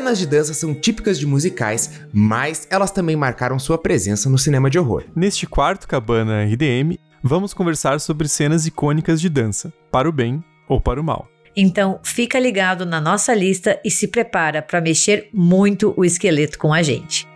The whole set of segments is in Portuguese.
Cenas de dança são típicas de musicais, mas elas também marcaram sua presença no cinema de horror. Neste quarto Cabana RDM, vamos conversar sobre cenas icônicas de dança, para o bem ou para o mal. Então, fica ligado na nossa lista e se prepara para mexer muito o esqueleto com a gente.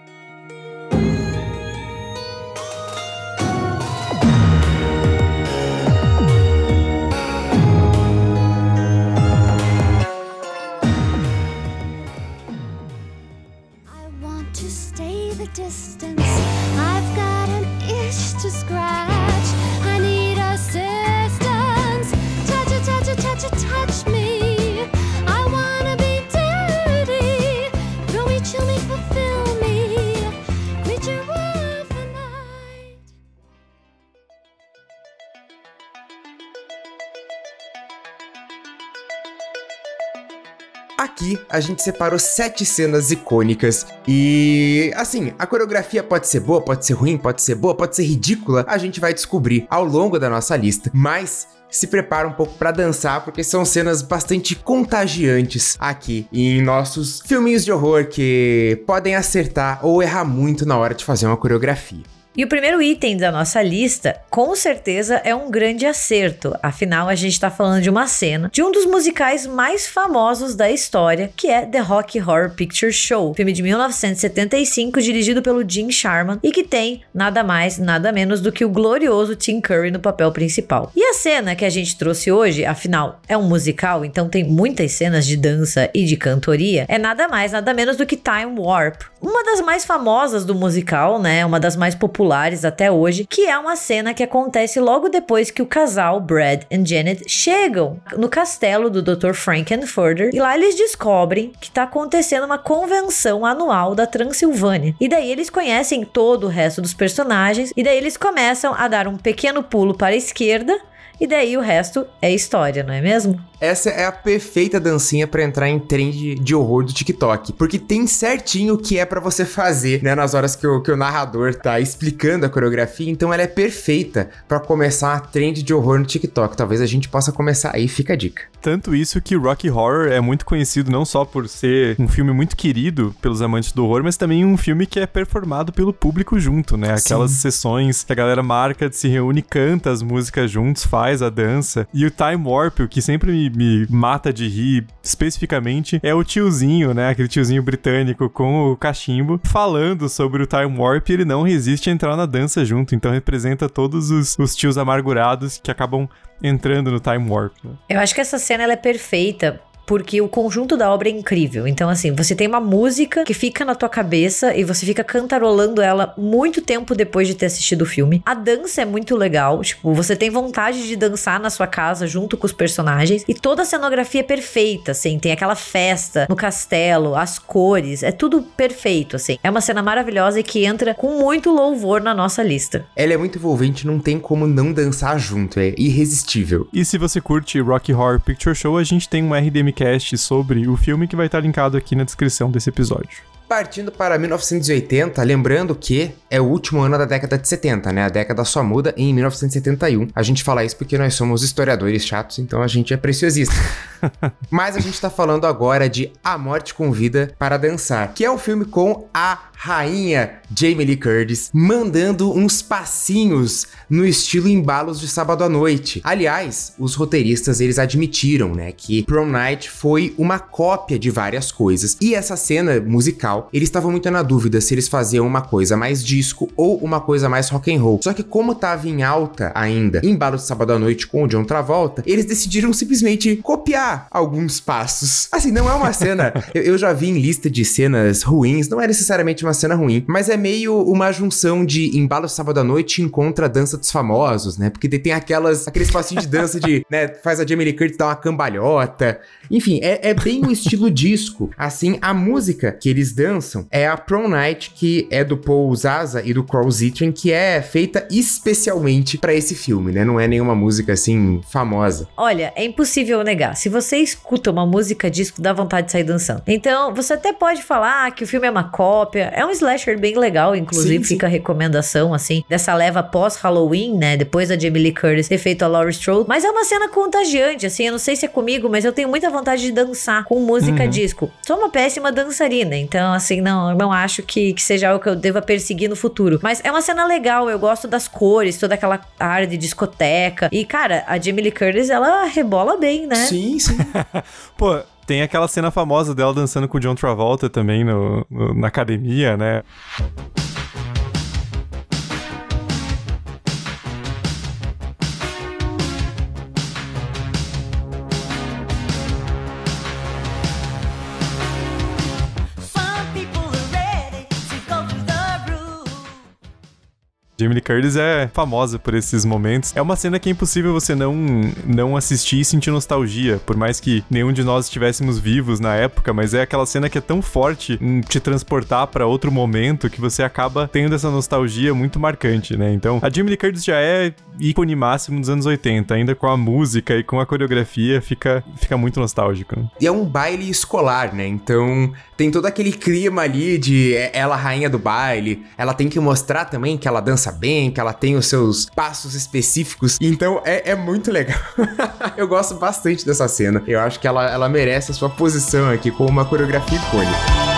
Aqui a gente separou sete cenas icônicas e assim, a coreografia pode ser boa, pode ser ruim, pode ser boa, pode ser ridícula, a gente vai descobrir ao longo da nossa lista. Mas se prepara um pouco para dançar, porque são cenas bastante contagiantes aqui em nossos filminhos de horror que podem acertar ou errar muito na hora de fazer uma coreografia. E o primeiro item da nossa lista, com certeza, é um grande acerto. Afinal, a gente está falando de uma cena de um dos musicais mais famosos da história, que é The Rocky Horror Picture Show, filme de 1975 dirigido pelo Jim Sharman e que tem nada mais, nada menos do que o glorioso Tim Curry no papel principal. E a cena que a gente trouxe hoje, afinal, é um musical, então tem muitas cenas de dança e de cantoria, é nada mais, nada menos do que Time Warp, uma das mais famosas do musical, né? Uma das mais populares populares até hoje, que é uma cena que acontece logo depois que o casal Brad e Janet chegam no castelo do Dr. Frankenfurter e lá eles descobrem que está acontecendo uma convenção anual da Transilvânia. E daí eles conhecem todo o resto dos personagens e daí eles começam a dar um pequeno pulo para a esquerda e daí o resto é história, não é mesmo? Essa é a perfeita dancinha para entrar em trend de horror do TikTok, porque tem certinho o que é para você fazer, né, nas horas que o, que o narrador tá explicando a coreografia, então ela é perfeita para começar a trend de horror no TikTok. Talvez a gente possa começar aí, fica a dica. Tanto isso que Rocky Horror é muito conhecido não só por ser um filme muito querido pelos amantes do horror, mas também um filme que é performado pelo público junto, né? Aquelas Sim. sessões que a galera marca, se reúne, canta as músicas juntos, faz a dança. E o Time Warp, o que sempre me me mata de rir especificamente é o tiozinho, né? Aquele tiozinho britânico com o cachimbo falando sobre o Time Warp e ele não resiste a entrar na dança junto. Então representa todos os, os tios amargurados que acabam entrando no Time Warp. Né? Eu acho que essa cena ela é perfeita porque o conjunto da obra é incrível. Então, assim, você tem uma música que fica na tua cabeça e você fica cantarolando ela muito tempo depois de ter assistido o filme. A dança é muito legal, tipo, você tem vontade de dançar na sua casa junto com os personagens e toda a cenografia é perfeita, assim, tem aquela festa no castelo, as cores, é tudo perfeito, assim. É uma cena maravilhosa e que entra com muito louvor na nossa lista. Ela é muito envolvente, não tem como não dançar junto, é irresistível. E se você curte Rocky Horror Picture Show, a gente tem um RDM sobre o filme que vai estar linkado aqui na descrição desse episódio. Partindo para 1980, lembrando que é o último ano da década de 70, né? A década só muda em 1971. A gente fala isso porque nós somos historiadores chatos, então a gente é preciosista. Mas a gente tá falando agora de A Morte Convida para Dançar, que é um filme com a rainha Jamie Lee Curtis mandando uns passinhos no estilo embalos de sábado à noite. Aliás, os roteiristas eles admitiram, né, que Prom Night foi uma cópia de várias coisas. E essa cena musical, eles estavam muito na dúvida se eles faziam uma coisa mais disco ou uma coisa mais rock and roll. Só que como tava em alta ainda, embalo de sábado à noite com o John Travolta, eles decidiram simplesmente copiar alguns passos. Assim, não é uma cena, eu, eu já vi em lista de cenas ruins, não é necessariamente uma cena ruim, mas é meio uma junção de embalo sábado à noite encontra a dança dos famosos, né? Porque tem aquelas, aqueles passinhos de dança de, né, faz a Jamie Lee Curtis dar uma cambalhota. Enfim, é, é bem o estilo disco. Assim, a música que eles dançam é a Prom Night, que é do Paul Zaza e do Carl Zitrin, que é feita especialmente para esse filme, né? Não é nenhuma música assim famosa. Olha, é impossível negar. Se você escuta uma música disco, dá vontade de sair dançando. Então, você até pode falar que o filme é uma cópia. É um slasher bem legal, inclusive sim, fica sim. a recomendação, assim, dessa leva pós-Halloween, né? Depois da Jamie Lee Curtis ter feito a Laurie Strode. Mas é uma cena contagiante, assim. Eu não sei se é comigo, mas eu tenho muita vontade de dançar com música uhum. disco. Sou uma péssima dançarina, então, assim, não, não acho que, que seja algo que eu deva perseguir no futuro. Mas é uma cena legal, eu gosto das cores, toda aquela área de discoteca. E, cara, a Jamie Lee Curtis, ela rebola bem, né? Sim, sim. Pô, tem aquela cena famosa dela dançando com o John Travolta também no, no na academia, né? Jamie Lee Curtis é famosa por esses momentos. É uma cena que é impossível você não, não assistir e sentir nostalgia, por mais que nenhum de nós estivéssemos vivos na época, mas é aquela cena que é tão forte em te transportar para outro momento que você acaba tendo essa nostalgia muito marcante, né? Então, a Jamie Lee Curtis já é ícone máximo dos anos 80, ainda com a música e com a coreografia, fica, fica muito nostálgico. Né? E é um baile escolar, né? Então, tem todo aquele clima ali de é, ela rainha do baile, ela tem que mostrar também que ela dança bem, que ela tem os seus passos específicos. Então é, é muito legal. eu gosto bastante dessa cena. Eu acho que ela, ela merece a sua posição aqui como uma coreografia icônica.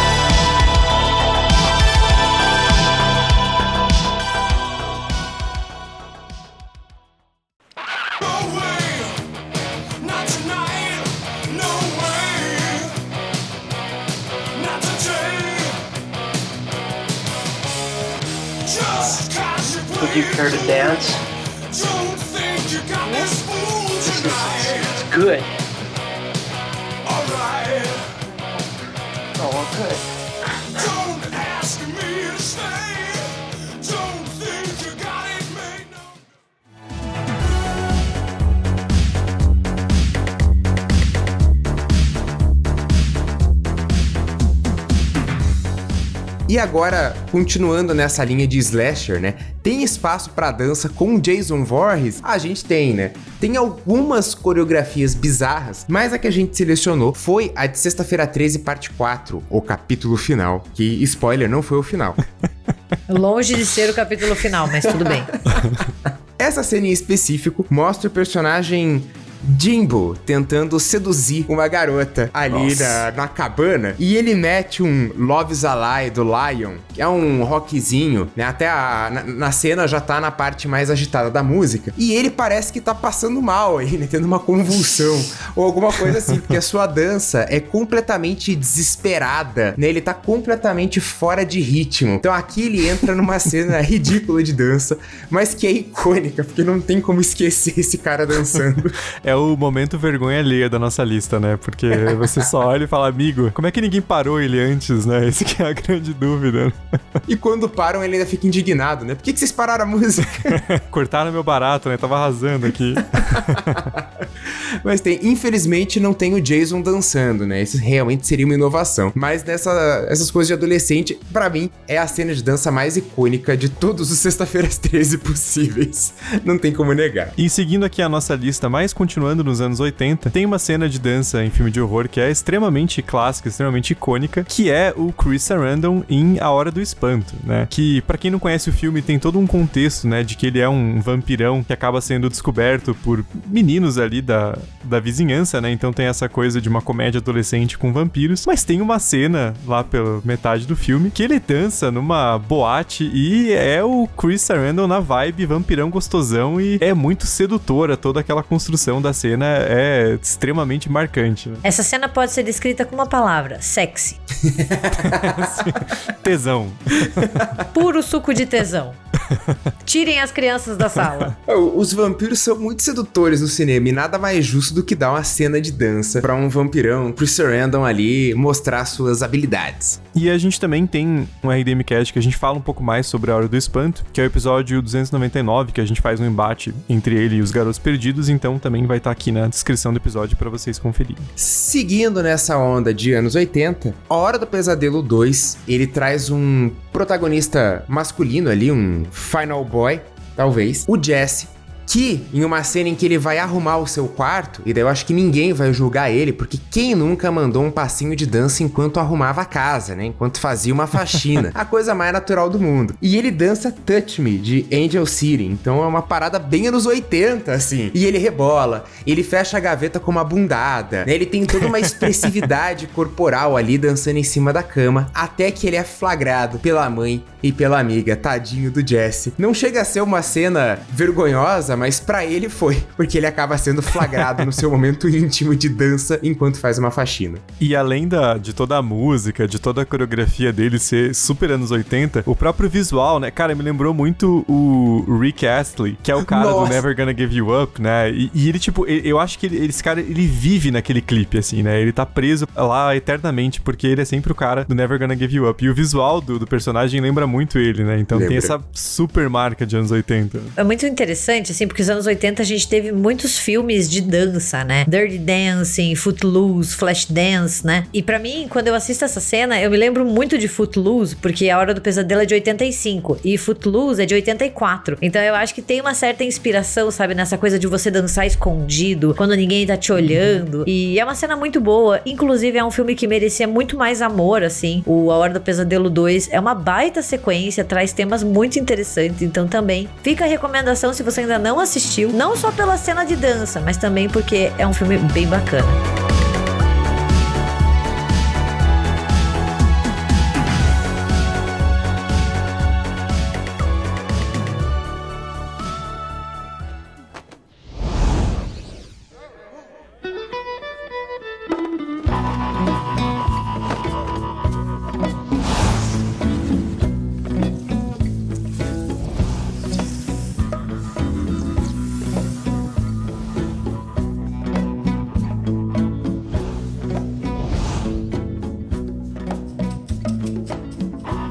对。E agora, continuando nessa linha de slasher, né? Tem espaço para dança com Jason Voorhees? A gente tem, né? Tem algumas coreografias bizarras, mas a que a gente selecionou foi a de Sexta-feira 13, parte 4, o capítulo final. Que, spoiler, não foi o final. Longe de ser o capítulo final, mas tudo bem. Essa cena em específico mostra o personagem Jimbo tentando seduzir uma garota ali na, na, cabana. E ele mete um Love's Alive do Lion, que é um rockzinho, né? Até a, na, na, cena já tá na parte mais agitada da música. E ele parece que tá passando mal aí, né? Tendo uma convulsão ou alguma coisa assim, porque a sua dança é completamente desesperada, né? Ele tá completamente fora de ritmo. Então aqui ele entra numa cena ridícula de dança, mas que é icônica, porque não tem como esquecer esse cara dançando. é o momento vergonha alheia da nossa lista, né? Porque você só olha e fala, amigo, como é que ninguém parou ele antes, né? Essa que é a grande dúvida. e quando param, ele ainda fica indignado, né? Por que, que vocês pararam a música? Cortaram meu barato, né? Tava arrasando aqui. Mas tem, infelizmente, não tem o Jason dançando, né? Isso realmente seria uma inovação. Mas nessa, essas coisas de adolescente, para mim, é a cena de dança mais icônica de todos os Sexta-feiras 13 possíveis. Não tem como negar. E seguindo aqui a nossa lista mais continuando nos anos 80, tem uma cena de dança em filme de horror que é extremamente clássica, extremamente icônica, que é o Chris Sarandon em A Hora do Espanto, né? Que, para quem não conhece o filme, tem todo um contexto, né, de que ele é um vampirão que acaba sendo descoberto por meninos ali da, da vizinhança, né? Então tem essa coisa de uma comédia adolescente com vampiros, mas tem uma cena lá pela metade do filme que ele dança numa boate e é o Chris Sarandon na vibe vampirão gostosão e é muito sedutora toda aquela construção da cena é extremamente marcante. Né? Essa cena pode ser descrita com uma palavra: sexy. tesão. Puro suco de tesão. Tirem as crianças da sala. Os vampiros são muito sedutores no cinema e nada mais justo do que dar uma cena de dança para um vampirão, pro Sarandon ali mostrar suas habilidades. E a gente também tem um RDM Cast que a gente fala um pouco mais sobre a Hora do Espanto, que é o episódio 299, que a gente faz um embate entre ele e os Garotos Perdidos, então também vai estar tá aqui na descrição do episódio para vocês conferirem. Seguindo nessa onda de anos 80, A Hora do Pesadelo 2, ele traz um protagonista masculino ali, um final boy, talvez, o Jesse, que em uma cena em que ele vai arrumar o seu quarto, e daí eu acho que ninguém vai julgar ele, porque quem nunca mandou um passinho de dança enquanto arrumava a casa, né? Enquanto fazia uma faxina. a coisa mais natural do mundo. E ele dança Touch Me, de Angel City. Então é uma parada bem anos 80, assim. E ele rebola, ele fecha a gaveta com uma bundada, né? Ele tem toda uma expressividade corporal ali dançando em cima da cama, até que ele é flagrado pela mãe e pela amiga, tadinho do Jesse. Não chega a ser uma cena vergonhosa, mas para ele foi, porque ele acaba sendo flagrado no seu momento íntimo de dança enquanto faz uma faxina. E além da, de toda a música, de toda a coreografia dele ser super anos 80, o próprio visual, né? Cara, me lembrou muito o Rick Astley, que é o cara Nossa. do Never Gonna Give You Up, né? E, e ele, tipo, eu acho que ele, esse cara, ele vive naquele clipe, assim, né? Ele tá preso lá eternamente, porque ele é sempre o cara do Never Gonna Give You Up. E o visual do, do personagem lembra muito ele, né? Então Lembra. tem essa super marca de anos 80. É muito interessante, assim, porque os anos 80 a gente teve muitos filmes de dança, né? Dirty Dancing, Footloose, Flashdance, né? E para mim, quando eu assisto essa cena, eu me lembro muito de Footloose, porque A Hora do Pesadelo é de 85 e Footloose é de 84. Então eu acho que tem uma certa inspiração, sabe, nessa coisa de você dançar escondido, quando ninguém tá te olhando. E é uma cena muito boa. Inclusive, é um filme que merecia muito mais amor, assim. O A Hora do Pesadelo 2 é uma baita sequência, traz temas muito interessantes. Então também fica a recomendação se você ainda não assistiu, não só pela cena de dança, mas também porque é um filme bem bacana.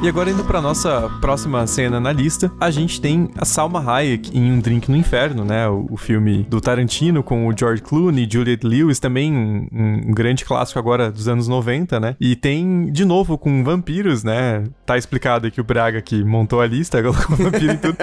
E agora indo para nossa próxima cena na lista, a gente tem a Salma Hayek em Um Drink no Inferno, né? O, o filme do Tarantino com o George Clooney, Juliette Lewis, também um, um, grande clássico agora dos anos 90, né? E tem de novo com vampiros, né? Tá explicado aqui o Braga que montou a lista, colocou vampiro e tudo.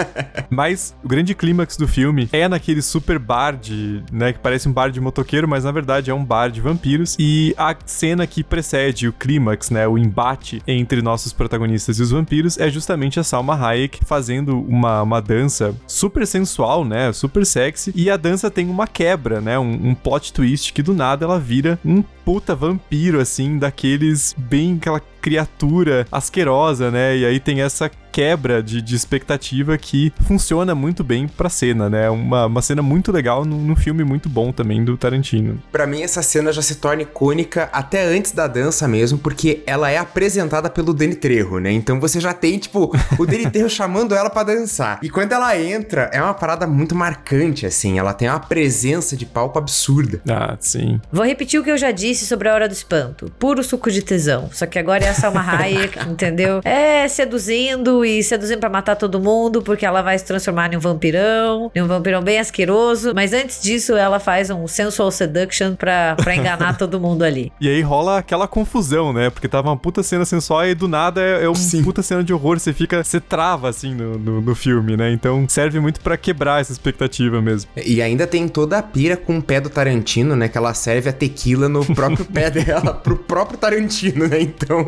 Mas o grande clímax do filme é naquele super bar de, né, que parece um bar de motoqueiro, mas na verdade é um bar de vampiros. E a cena que precede o clímax, né, o embate entre nossos protagonistas e os vampiros é justamente a Salma Hayek fazendo uma, uma dança super sensual, né? Super sexy. E a dança tem uma quebra, né? Um, um plot twist que do nada ela vira um puta vampiro, assim, daqueles bem aquela criatura asquerosa, né? E aí tem essa quebra de, de expectativa que funciona muito bem pra cena, né? Uma, uma cena muito legal num, num filme muito bom também do Tarantino. Para mim, essa cena já se torna icônica até antes da dança mesmo, porque ela é apresentada pelo Danny Trejo, né? Então você já tem, tipo, o Danny Trejo chamando ela para dançar. E quando ela entra, é uma parada muito marcante, assim. Ela tem uma presença de palco absurda. Ah, sim. Vou repetir o que eu já disse sobre a Hora do Espanto. Puro suco de tesão. Só que agora é a Salma Hayek, entendeu? É seduzindo e seduzindo para matar todo mundo, porque ela vai se transformar em um vampirão, em um vampirão bem asqueroso. Mas antes disso, ela faz um sensual seduction pra, pra enganar todo mundo ali. E aí rola aquela confusão, né? Porque tava uma puta cena sensual e do nada é, é uma Sim. puta cena de horror. Você fica, você trava assim no, no, no filme, né? Então serve muito para quebrar essa expectativa mesmo. E ainda tem toda a pira com o pé do Tarantino, né? Que ela serve a tequila no próprio pé dela, pro próprio Tarantino, né? Então.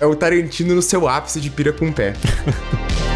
É o Tarantino no seu ápice de pira com pé.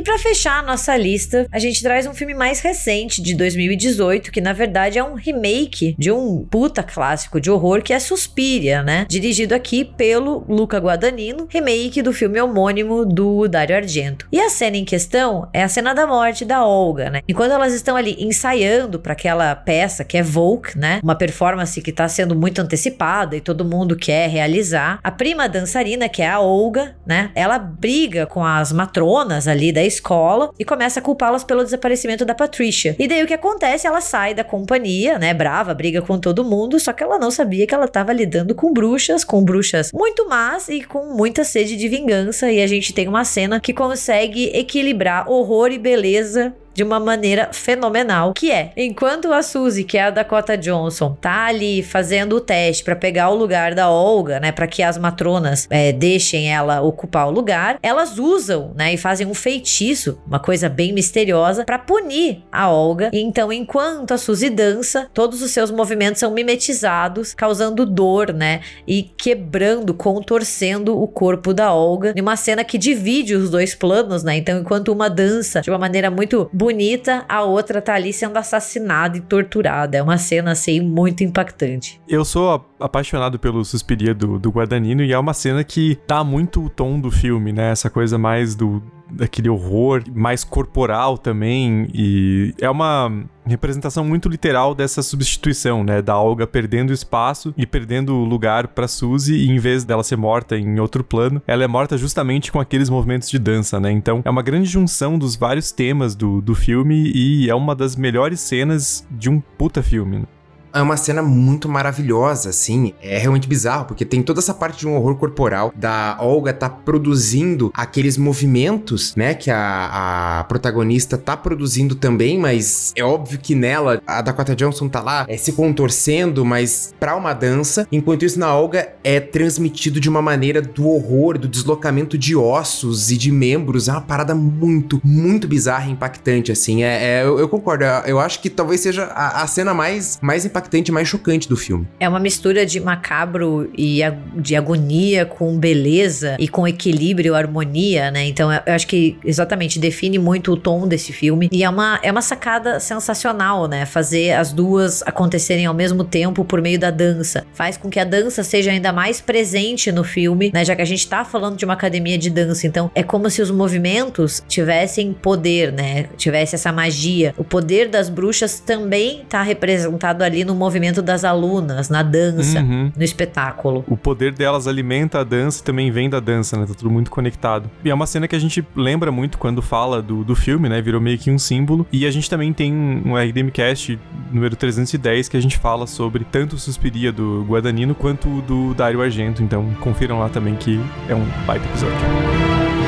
E para fechar a nossa lista, a gente traz um filme mais recente, de 2018, que na verdade é um remake de um puta clássico de horror que é Suspiria, né? Dirigido aqui pelo Luca Guadagnino, remake do filme homônimo do Dario Argento. E a cena em questão é a cena da morte da Olga, né? Enquanto elas estão ali ensaiando para aquela peça que é Volk, né? Uma performance que tá sendo muito antecipada e todo mundo quer realizar. A prima dançarina, que é a Olga, né? Ela briga com as matronas ali da escola e começa a culpá-las pelo desaparecimento da Patricia. E daí o que acontece? Ela sai da companhia, né? Brava, briga com todo mundo, só que ela não sabia que ela estava lidando com bruxas, com bruxas muito más e com muita sede de vingança. E a gente tem uma cena que consegue equilibrar horror e beleza de uma maneira fenomenal, que é, enquanto a Suzy, que é a Dakota Johnson, tá ali fazendo o teste para pegar o lugar da Olga, né, para que as matronas é, deixem ela ocupar o lugar, elas usam, né, e fazem um feitiço, uma coisa bem misteriosa, para punir a Olga. E então, enquanto a Suzy dança, todos os seus movimentos são mimetizados, causando dor, né, e quebrando, contorcendo o corpo da Olga, em uma cena que divide os dois planos, né? Então, enquanto uma dança de uma maneira muito bonita bonita, a outra tá ali sendo assassinada e torturada. É uma cena, assim, muito impactante. Eu sou apaixonado pelo Suspiria do, do Guadagnino e é uma cena que dá muito o tom do filme, né? Essa coisa mais do daquele horror mais corporal também e é uma representação muito literal dessa substituição, né, da Olga perdendo espaço e perdendo lugar para Suzy e em vez dela ser morta em outro plano, ela é morta justamente com aqueles movimentos de dança, né? Então é uma grande junção dos vários temas do, do filme e é uma das melhores cenas de um puta filme. É uma cena muito maravilhosa, assim. É realmente bizarro, porque tem toda essa parte de um horror corporal da Olga tá produzindo aqueles movimentos, né? Que a, a protagonista tá produzindo também, mas é óbvio que nela a Dakota Johnson tá lá é, se contorcendo, mas pra uma dança. Enquanto isso, na Olga é transmitido de uma maneira do horror, do deslocamento de ossos e de membros. É uma parada muito, muito bizarra e impactante, assim. É, é eu, eu, concordo. Eu, eu, acho que talvez seja a, a cena mais, mais impactante impactante, mais chocante do filme. É uma mistura de macabro e de agonia com beleza e com equilíbrio, harmonia, né? Então eu acho que exatamente define muito o tom desse filme. E é uma, é uma sacada sensacional, né? Fazer as duas acontecerem ao mesmo tempo por meio da dança. Faz com que a dança seja ainda mais presente no filme, né? Já que a gente tá falando de uma academia de dança. Então é como se os movimentos tivessem poder, né? Tivesse essa magia. O poder das bruxas também tá representado ali no no movimento das alunas, na dança, uhum. no espetáculo. O poder delas alimenta a dança e também vem da dança, né? Tá tudo muito conectado. E é uma cena que a gente lembra muito quando fala do, do filme, né? Virou meio que um símbolo. E a gente também tem um RDMcast número 310 que a gente fala sobre tanto o Suspiria do Guadagnino quanto o do Dario Argento. Então confiram lá também que é um baita episódio.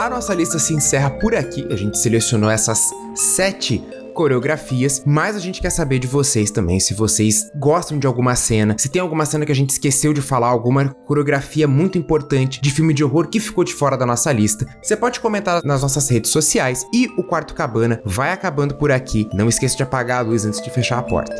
A nossa lista se encerra por aqui. A gente selecionou essas sete coreografias, mas a gente quer saber de vocês também, se vocês gostam de alguma cena, se tem alguma cena que a gente esqueceu de falar, alguma coreografia muito importante de filme de horror que ficou de fora da nossa lista. Você pode comentar nas nossas redes sociais e o Quarto Cabana vai acabando por aqui. Não esqueça de apagar a luz antes de fechar a porta.